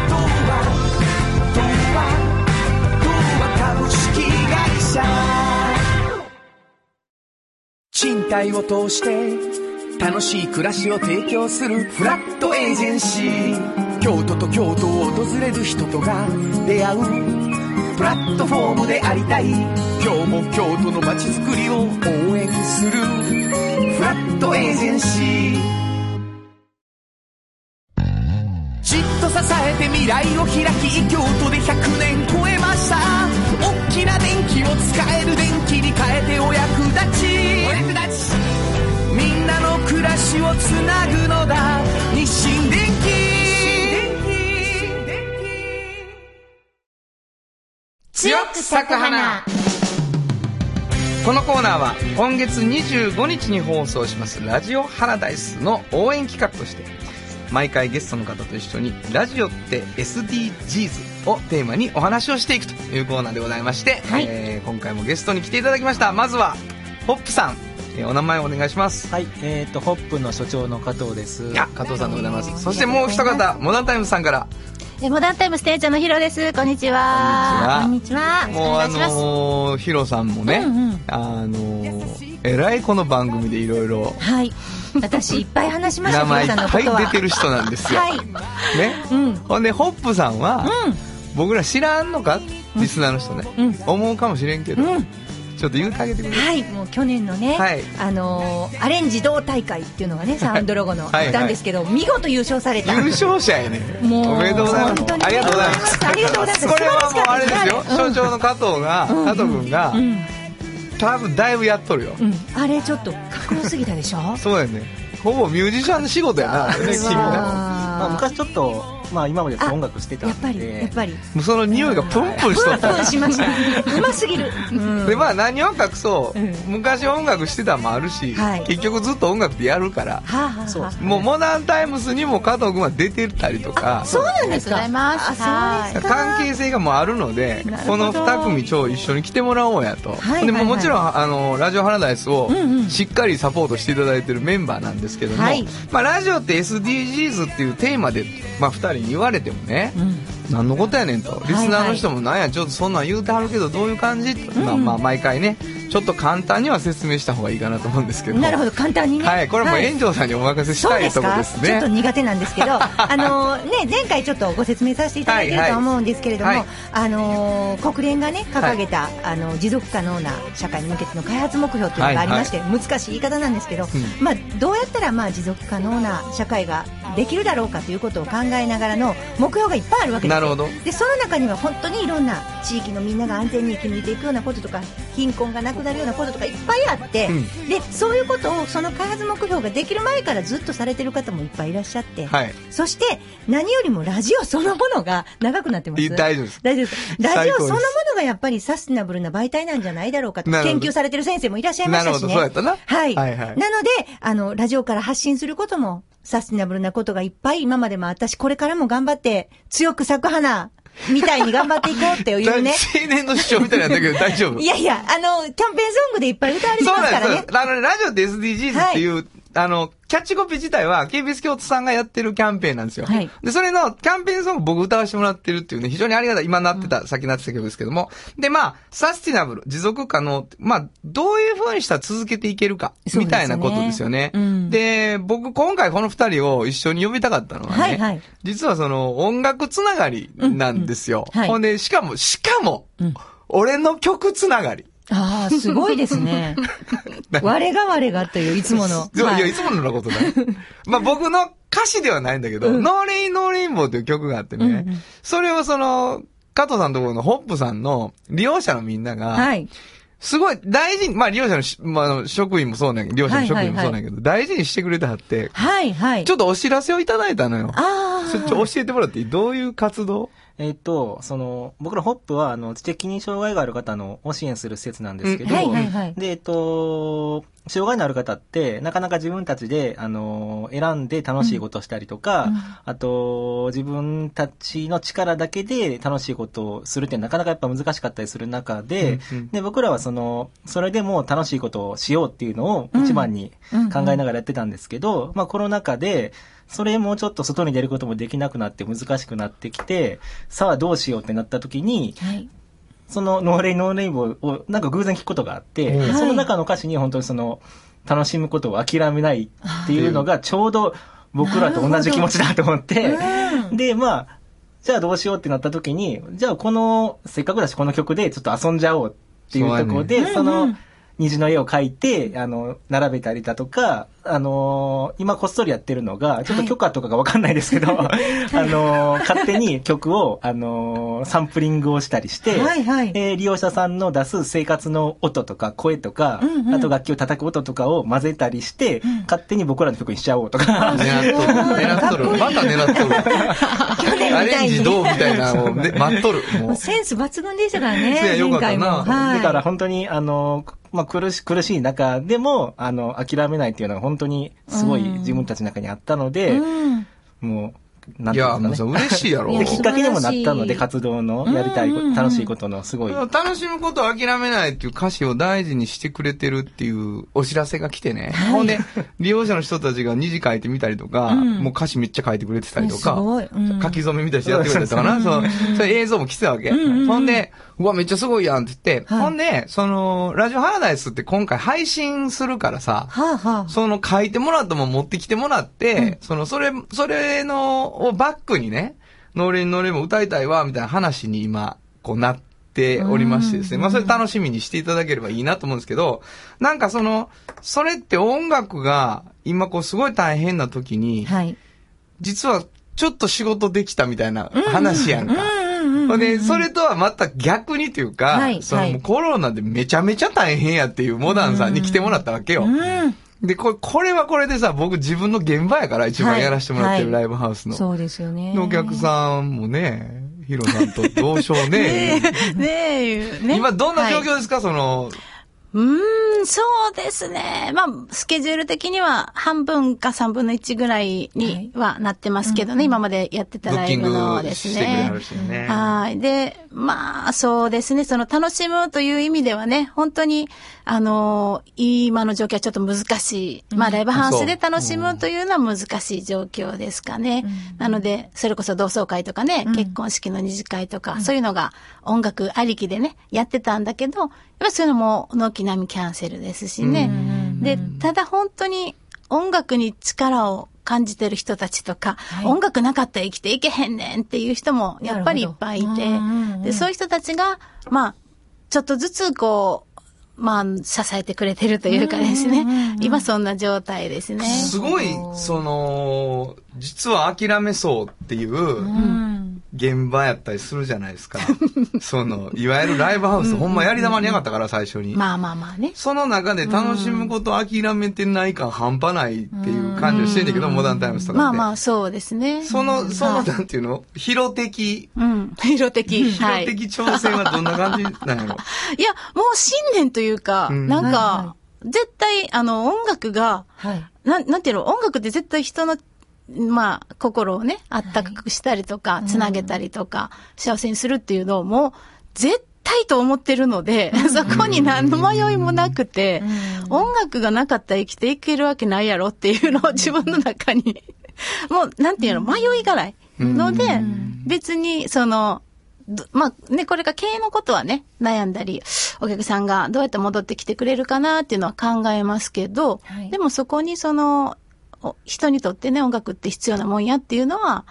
童話童話童話株式会社賃貸を通して楽しい暮らしを提供するフラットエージェンシー京都と京都を訪れる人とが出会うプラットフォームでありたい。今日も京都の街づくりを応援する。フラットエージェンシー。じっと支えて未来を開き京都で100年超えました。大きな電気を使える電気に変えてお役立ち。お役立ち。みんなの暮らしをつなぐのだ強く咲く花。このコーナーは今月25日に放送しますラジオハラダイスの応援企画として毎回ゲストの方と一緒にラジオって SDGs をテーマにお話をしていくというコーナーでございまして、はい。えー今回もゲストに来ていただきました。まずはホップさん、えーお名前お願いします。はい、えっ、と、ホップの所長の加藤です。あ加藤さんでございます。そしてもう一方モダンタイムズさんからえモダンタイムステージのヒロです。こんにちは。こんにちは。もうあのーヒロさんもね、うんうんあのーえらいこの番組でいろいろはい。私、いっぱい話しました、名前いっ。ぱい出てる人なんですよ。はい。ね。うん。ほんで、ホップさんは、僕ら知らんのか？リスナーの人ね、うん思うかもしれんけど、うん。ちょっと言うてあげてくれる、はい、もう去年のね、はいあのーアレンジ同大会っていうのがね、サウンドロゴの、はいあったんですけど、見事優勝された。優勝者やね。もうおめでとうございますありがとうございます。ありがとうございますこれはもうあれですよ。所長の加藤が、加藤君が、うん。多分だいぶやっとるよ。うん。あれちょっとかっこよすぎたでしょ？そうやね。ほぼミュージシャンの仕事やな、ね。まあ、あ昔ちょっとまあ今まで音楽してたんで。やっぱり、やっぱり。その匂いがプンプンしとった。プンしました。うますぎる。う んでまあ何を隠そう、うん。昔音楽してたのもあるし、はい。結局ずっと音楽でやるから、はあ、はあはあ、もうモダンタイムスにも加藤君は出てたりとか。そうなんですか。関係性がもうあるのでこの2組超一緒に来てもらおうやと、はいはいはい。でももちろんあのラジオハラダイスをしっかりサポートしていただいてるメンバーなんですけども、はい。まあ、ラジオって SDGs っていうテーマで、まあ、2人に言われてもね、何のことやねんと。リスナーの人もなんやちょっとそんなん言うてはるけどどういう感じ、まあ、まあ毎回ねちょっと簡単には説明した方がいいかなと思うんですけど。なるほど、簡単にね。はいこれもうはい。炎上さんにお任せしたいところですね。ちょっと苦手なんですけど、あのね、前回ちょっとご説明させていただいてると思うんですけれども、はい。はいあのー国連がね、掲げた、あの、持続可能な社会に向けての開発目標っていうのがありまして、難しい言い方なんですけど、まあ、どうやったら、まあ、持続可能な社会ができるだろうかということを考えながらの目標がいっぱいあるわけですよ。なるほど。で、その中には本当にいろんな地域のみんなが安全に生き抜いていくようなこととか、貧困がなくなるようなこととかいっぱいあって、うん。でそういうことをその開発目標ができる前からずっとされてる方もいっぱいいらっしゃって、はい。そして何よりもラジオそのものが長くなってます。大丈夫です。大丈夫です。ラジオそのものがやっぱりサスティナブルな媒体なんじゃないだろうかと研究されてる先生もいらっしゃいましたし。ねなるほどそうやったな。はい、はいはい。なのであのラジオから発信することもサスティナブルなことがいっぱい今までもあったしこれからも頑張って強く咲く花みたいに頑張っていこうっていうね 青年の主張みたいなんだけど 大丈夫？いやいや、あの、キャンペーンソングでいっぱい歌われてそうますからねなんです。。あのね、ラジオって SDGs っていう、あの、キャッチコピー自体は KBS 京都さんがやってるキャンペーンなんですよ。はいで、それのキャンペーンソング僕歌わせてもらってるっていうね、非常にありがたい。今なってた、さっきなってた曲ですけども。で、まあ、サスティナブル、持続可能まあ、どういう風にしたら続けていけるか、みたいなことですよね。うんで、僕今回この二人を一緒に呼びたかったのはね、はいはい実はその音楽つながりなんですよ。うんうんはいほんで、しかも、しかも、うん俺の曲つながり。ああ、すごいですね。我が我がといういつもの。いや、はいや、いつものことだ。まあ僕の歌詞ではないんだけど、 No Rain No Rainbow という曲があってね、うんうんそれをその、加藤さんのところのホップさんの利用者のみんなが、はい。すごい大事に、まあ利用者のし、まあ職員もそうなんやけど、利用者の職員もそうなんやけど、大事にしてくれてはって、はい、はい。ちょっとお知らせをいただいたのよ。あそれちょ教えてもらっていい？どういう活動？えっと、その、僕らホップは、あの、知的に障害がある方のを支援する施設なんですけど、うんはいはいはい。で、えっと、障害のある方って、なかなか自分たちで、あの、選んで楽しいことをしたりとか、うんあと、自分たちの力だけで楽しいことをするってなかなかやっぱ難しかったりする中で、うんうん。で、僕らはその、それでも楽しいことをしようっていうのを一番にうん。考えながらやってたんですけど、まあコロナ禍で、それもちょっと外に出ることもできなくなって難しくなってきて、さあどうしようってなった時に、あ。はい。その No Rain No Rainbow をなんか偶然聞くことがあって、うんその中の歌詞に本当にその、楽しむことを諦めないっていうのがちょうど僕らと同じ気持ちだと思って、うんで、まあ、じゃあどうしようってなった時に、じゃあこの、せっかくだしこの曲でちょっと遊んじゃおうっていうところで、その、虹の絵を描いて、あの、並べたりだとか、あのー今こっそりやってるのが、ちょっと許可とかがわかんないですけど、あのー勝手に曲を、あのーサンプリングをしたりして、はいはいえー利用者さんの出す生活の音とか声とか、うんうんあと楽器を叩く音とかを混ぜたりして、勝手に僕らの曲にしちゃおうとか、狙っとる。狙っとる。また狙っとる。アレンジどうみたいなのをね待っとる。もう。センス抜群でしたからねそうや、よかったな前回も。はい。だから本当に、あの、まあ、苦し、苦しい中でも、あの、諦めないっていうのが本当にすごいうん自分たちの中にあったので、うん。もう、なんいや、ていうんもうさ、ですかね。嬉しいやろ。きっかけにもなったので、活動のやりたいこと、うんうんうん楽しいことのすごい。楽しむことを諦めないっていう歌詞を大事にしてくれてるっていうお知らせが来てね。ほんで、利用者の人たちが虹書いてみたりとか、うんもう歌詞めっちゃ書いてくれてたりとすか、書き初めみたいにしてやってくれたかな、そう、そういう映像も来てたわけ。ほんで、うわ、めっちゃすごいやんって言って、はいほんで、その、ラジオハラダイスって今回配信するからさ、はあはあ。その書いてもらったもん持ってきてもらって、その、それ、それの、をバックにね、ノーレンノーレンも歌いたいわ、みたいな話に今、こうなっておりましてですね。まあそれ楽しみにしていただければいいなと思うんですけど、なんかその、それって音楽が今こうすごい大変な時に、はい。実はちょっと仕事できたみたいな話やんか。うんうんうん。ほんで、それとはまた逆にというか、はいそのコロナでめちゃめちゃ大変やっていうモダンさんに来てもらったわけよ。うん。で、これ、これはこれでさ、僕自分の現場やから一番やらせてもらってるはいライブハウスの。そうですよね。でお客さんもね、ヒロさんと同賞ね。ねえ、ね。今どんな状はい況ですか、その、うーん、そうですね。まあ、スケジュール的には半分か三分の一ぐらいにはなってますけどね、今までやってたライブのですねね。はい。で、まあ、そうですね。その楽しむという意味ではね、本当に、あの、今の状況はちょっと難しい。まあ、ライブハウスで楽しむというのは難しい状況ですかね。なので、それこそ同窓会とかね、結婚式の二次会とか、そういうのが音楽ありきでね、やってたんだけど、やっぱりそういうのも軒並みキャンセルですしね。で、ただ本当に音楽に力を感じてる人たちとか、音楽なかったら生きていけへんねんっていう人もやっぱりいっぱいいて、でそういう人たちが、まあ、ちょっとずつこう、まあ、支えてくれてるというかですね。今そんな状態ですね。すごい、その、実は諦めそうっていう現場やったりするじゃないですか。その、いわゆるライブハウス、ほんまやり玉になかったから、最初に。まあまあまあね。その中で楽しむことを諦めてない感半端ないっていう感じをしてんだけど、モダンタイムスとかって。まあまあ、そうですね。その、その、はいなんていうの？広的、うん。色的。はい。広的挑戦はどんな感じなんやろ？いや、もう信念というか、うんなんか、はいは絶対、あの、音楽が、はい。なん、なんていうの、音楽って絶対人の、まあ、心をね、あったかくしたりとか、つなげたりとか、幸せにするっていうのをもう、絶対と思ってるので、そこに何の迷いもなくて、音楽がなかったら生きていけるわけないやろっていうのを自分の中に、もう、なんていうの、迷いがないので、別に、その、どまあね、これが経営のことはね、悩んだり、お客さんがどうやって戻ってきてくれるかなっていうのは考えますけど、はい。でもそこにその、お人にとってね、音楽って必要なもんやっていうのは、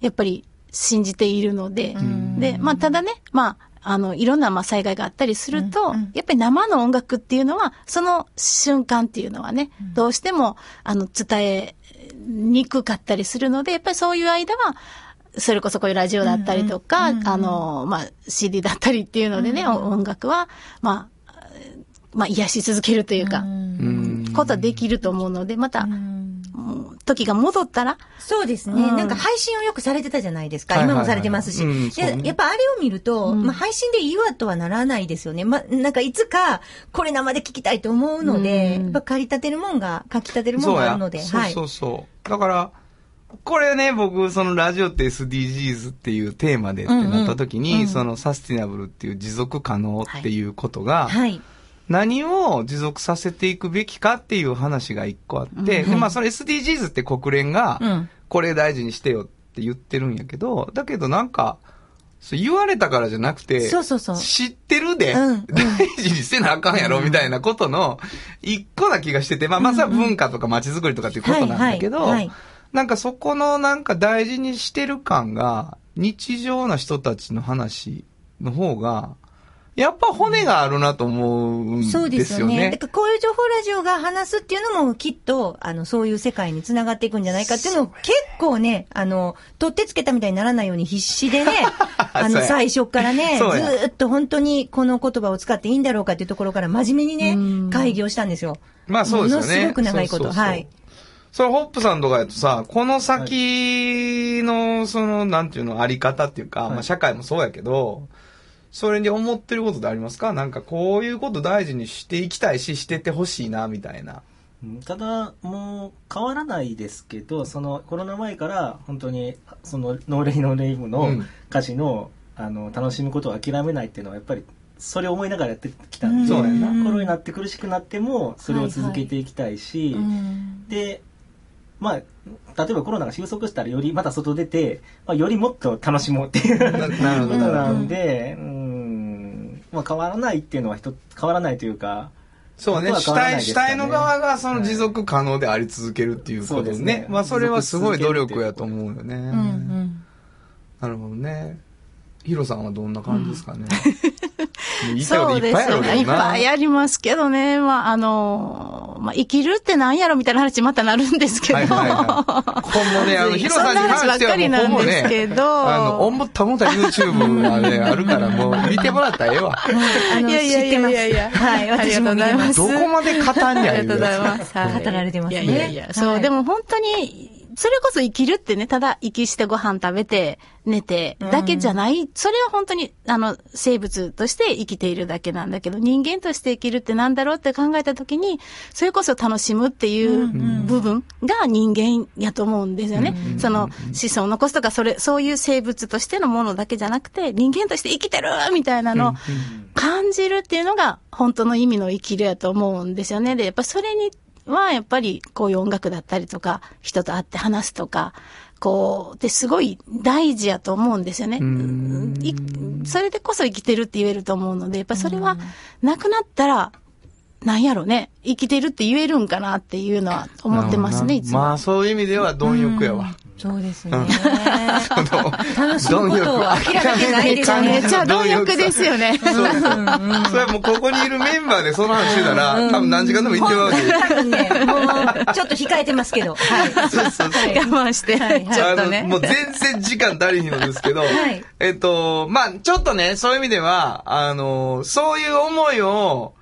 やっぱり信じているので、で、まあただね、まあ、あの、いろんなまあ災害があったりすると、やっぱり生の音楽っていうのは、その瞬間っていうのはね、どうしても、あの、伝えにくかったりするので、やっぱりそういう間は、それこそこういうラジオだったりとか、あの、まあ、CD だったりっていうのでね、音楽は、まあ、まあ、癒し続けるというか、うん。ことはできると思うので、また、うん時が戻ったら、そうですね、うんなんか配信をよくされてたじゃないですか。はいはいはい今もされてますし。やっぱあれを見ると、まあ配信でいいわとはならないですよね。まあ、なんかいつかこれ生で聞きたいと思うので、うんやっぱ借り立てるもんが、書き立てるもんがあるので。そうはい。そうそう。だから、これね、僕、そのラジオって SDGs っていうテーマでってなった時に、そのサスティナブルっていう持続可能っていうことが、はい。何を持続させていくべきかっていう話が一個あって、で、まあその SDGs って国連がうん、これ大事にしてよって言ってるんやけど、だけどなんか、そう言われたからじゃなくて、そうそうそう。知ってるで、うん大事にせなあかんやろみたいなことの一個な気がしてて、まあまずは文化とか街づくりとかっていうことなんだけど、なんかそこのなんか大事にしてる感が、日常な人たちの話の方が、やっぱ骨があるなと思うんですよね。そうですよね。だからこういう情報ラジオが話すっていうのもきっと、あの、そういう世界につながっていくんじゃないかっていうのを結構ね、あの、取ってつけたみたいにならないように必死でね、あの、最初からね、ずっと本当にこの言葉を使っていいんだろうかっていうところから真面目にね、会議をしたんですよ。まあそうですよね。ものすごく長いこと。そうそうそうはい。。それホップさんとかやとさ、この先の、その、なんていうの、あり方っていうか、まあ社会もそうやけど、それに思ってることでありますか？なんかこういうこと大事にしていきたいし、しててほしいな、みたいな。うんただ、もう変わらないですけど、そのコロナ前から本当に、その No Rain No Rainbow うんの。歌詞の、あの、楽しむことを諦めないっていうのはやっぱり、それを思いながらやってきたんで、そうやな。コロナになって苦しくなっても、それを続けていきたいし、で、まあ、例えばコロナが収束したらよりまた外出て、まあ、よりもっと楽しもうっていうな なるほどことなんで、うん、まあ変わらないっていうのは人、変わらないというか、そうね、主僕は変わらない体、主体の側がその持続可能であり続けるっていうことですね。ねまあそれはすごい努力やと思うよね。うんうん。なるほどね。ヒロさんはどんな感じですかね？そうですよね。いっ。ぱいありますけどね。まあ、あの、の、まあ、生きるってなんやろみたいな話またなるんですけど。はいはいはい。ほんまね、あの、ヒロさんに関してはもうほぼね、あの、思ったもんた YouTube がね、あるからもう見てもらったらええわ。あの、いやいやいや知ってます。いやいやはい、私も見てます。どこまで語んにゃあいりがとうございます。はい語られてますねいやいやいや、そう、はいでも本当に、それこそ生きるってね、ただ息してご飯食べて寝てだけじゃない、それは本当に、あの、生物として生きているだけなんだけど、人間として生きるってなんだろうって考えたときに、それこそ楽しむっていう部分が人間やと思うんですよね。その、子孫を残すとか、それ、そういう生物としてのものだけじゃなくて、人間として生きてるみたいなのを感じるっていうのが、本当の意味の生きるやと思うんですよね。で、やっぱそれには、やっぱり、こういう音楽だったりとか、人と会って話すとか、こう、ってすごい大事やと思うんですよね。いそれでこそ生きてるって言えると思うので、やっぱそれは、なくなったら、なんやろね、生きてるって言えるんかなっていうのは思ってますね、いつも。まあ、そういう意味では貪欲やわ。そうですね。その楽しむことを諦めてないですよね。めちゃ貪欲ですよね。そうそれはもうここにいるメンバーでその話してたら、多分何時間でも言ってまうで。多分ね、もう、ちょっと控えてますけど。はい。そうそうそう。我慢して、ちょっとね。もう全然時間足りひんのですけど、いえっと、まあちょっとね、そういう意味では、あの、そういう思いを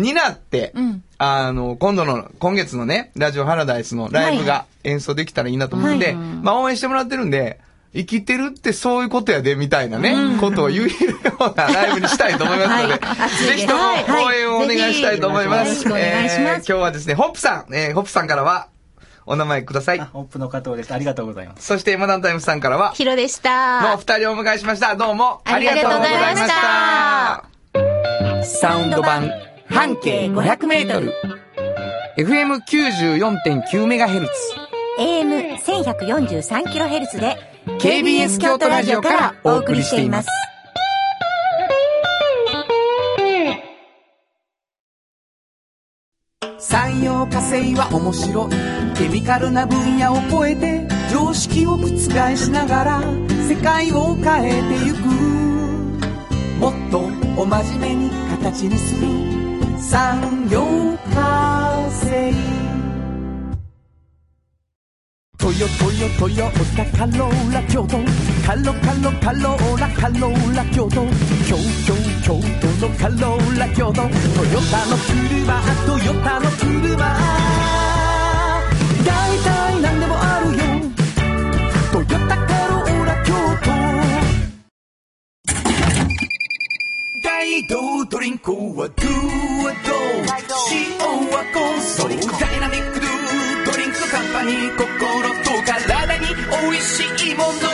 担って、うんあの、今度の、今月のね、ラジオハラダイスのライブが演奏できたらいいなと思うんで、まあ応援してもらってるんで、生きてるってそういうことやで、みたいなね、ことを言えるような ライブにしたいと思いますので、はいぜひともはい応援をお願いしたいと思います。ぜひよろしくお願いしますえー今日はですね、ホップさん、えーホップさんからは、お名前くださいあ。オープンの加藤です。ありがとうございます。そして、マダンタイムさんからは、ヒロでしのた。二人をお迎えしました。どうもありがとうございました。サウンド版半径500メートル。FM94.9MHz。AM1143kHz で KBS 京都ラジオからお送りしています。産業化成は面白いケミカルな分野を超えて常識を覆しながら世界を変えてゆくもっとお真面目に形にする産業化成トヨトヨトヨタカローラ京都カロカロカローラカローラ京都京京京都のカローラ京都トヨタの車トヨタの車。大体大道ドリンクはドゥはド。塩はコンソーダイナミックドゥドリンクカンパニー心と体に美味しいもの。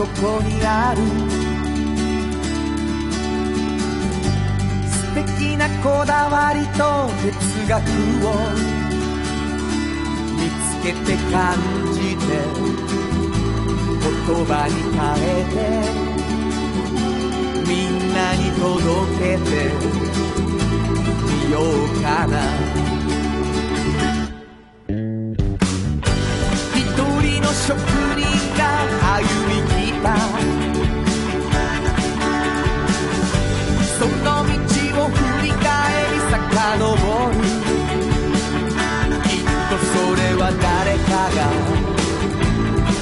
そこにある。素敵なこだわりと哲学を見つけて感じて言葉に変えてみんなに届けてみようかな。一人の職人が歩みたその道を振り返り遡る。きっとそれは誰かが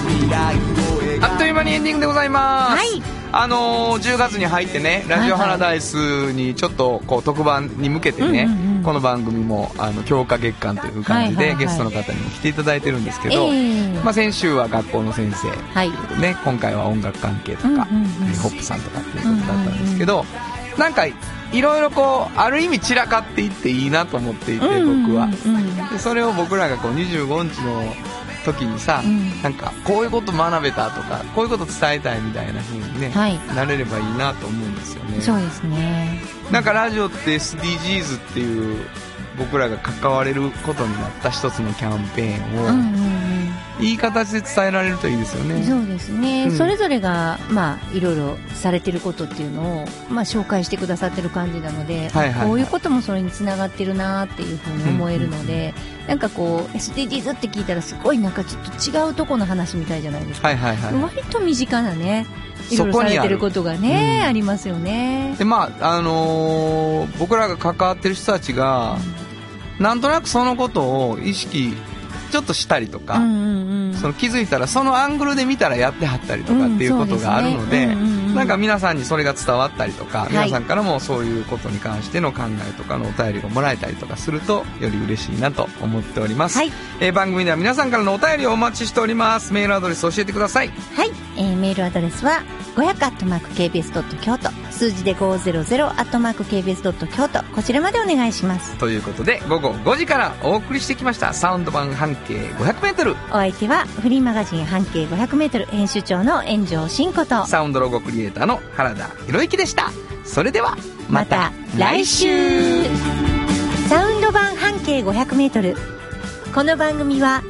未来を描く。あっという間にエンディングでございます。はい。あのー10月に入ってね、ラジオハラダイスにちょっとこう特番に向けてね、うんうんうんこの番組もあの強化月間という感じで、ゲストの方にも来ていただいてるんですけど、ええ。まあ、先週は学校の先生、はい。ね、今回は音楽関係とか、うんうんうん。ホップさんとかっていうことだったんですけど、なんかいろいろこうある意味散らかっていっていいなと思っていて僕は、うんうん。それを僕らがこう25日の時にさ、うん。なんかこういうこと学べたとかこういうこと伝えたいみたいな風にね、はい。なれればいいなと思うんですよね。そうですね。なんかラジオって SDGs っていう僕らが関われることになった一つのキャンペーンを、うんうんうん。いい形で伝えられるといいですよね。そうですね、うん。それぞれが、まあ、いろいろされてることっていうのを、まあ、紹介してくださってる感じなので、はいはいはい。こういうこともそれにつながってるなっていうふうに思えるので、なんかこう SDGs って聞いたらすごいなんかちょっと違うとこの話みたいじゃないですか、はいはいはい。割と身近なねそこにある。ことがね、うん。ありますよね。でまああのー僕らが関わってる人たちが、なんとなくそのことを意識ちょっとしたりとか、うんうんうん。その気づいたらそのアングルで見たらやってはったりとかっていうことがあるので,、うんなんか皆さんにそれが伝わったりとか、い。皆さんからもそういうことに関しての考えとかのお便りをもらえたりとかするとより嬉しいなと思っております、はい。えー番組では皆さんからのお便りをお待ちしております。メールアドレス教えてください。はい、えーメールアドレスは500 k b s 京都数字で500 k b s 京都こちらまでお願いします。ということで午後5時からお送りしてきました。サウンド版半径 500m お相手はフリーマガジン半径 500m 編集長の炎上真子と。サウンドロゴクリエイターの原田博之でした。それではまた来週。サウンド版半径 500m この番組は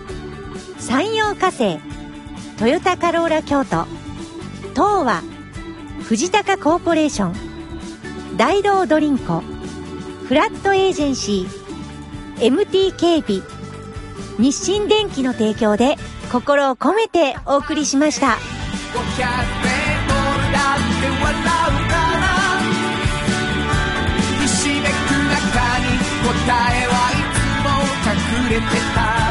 山陽火星トヨタカローラ京都東和藤高コーポレーション大道ドリンコフラットエージェンシー MT 警備日清電機の提供で心を込めてお送りしました。500メートルだって笑うからひしめく中に答えはいつも隠れてた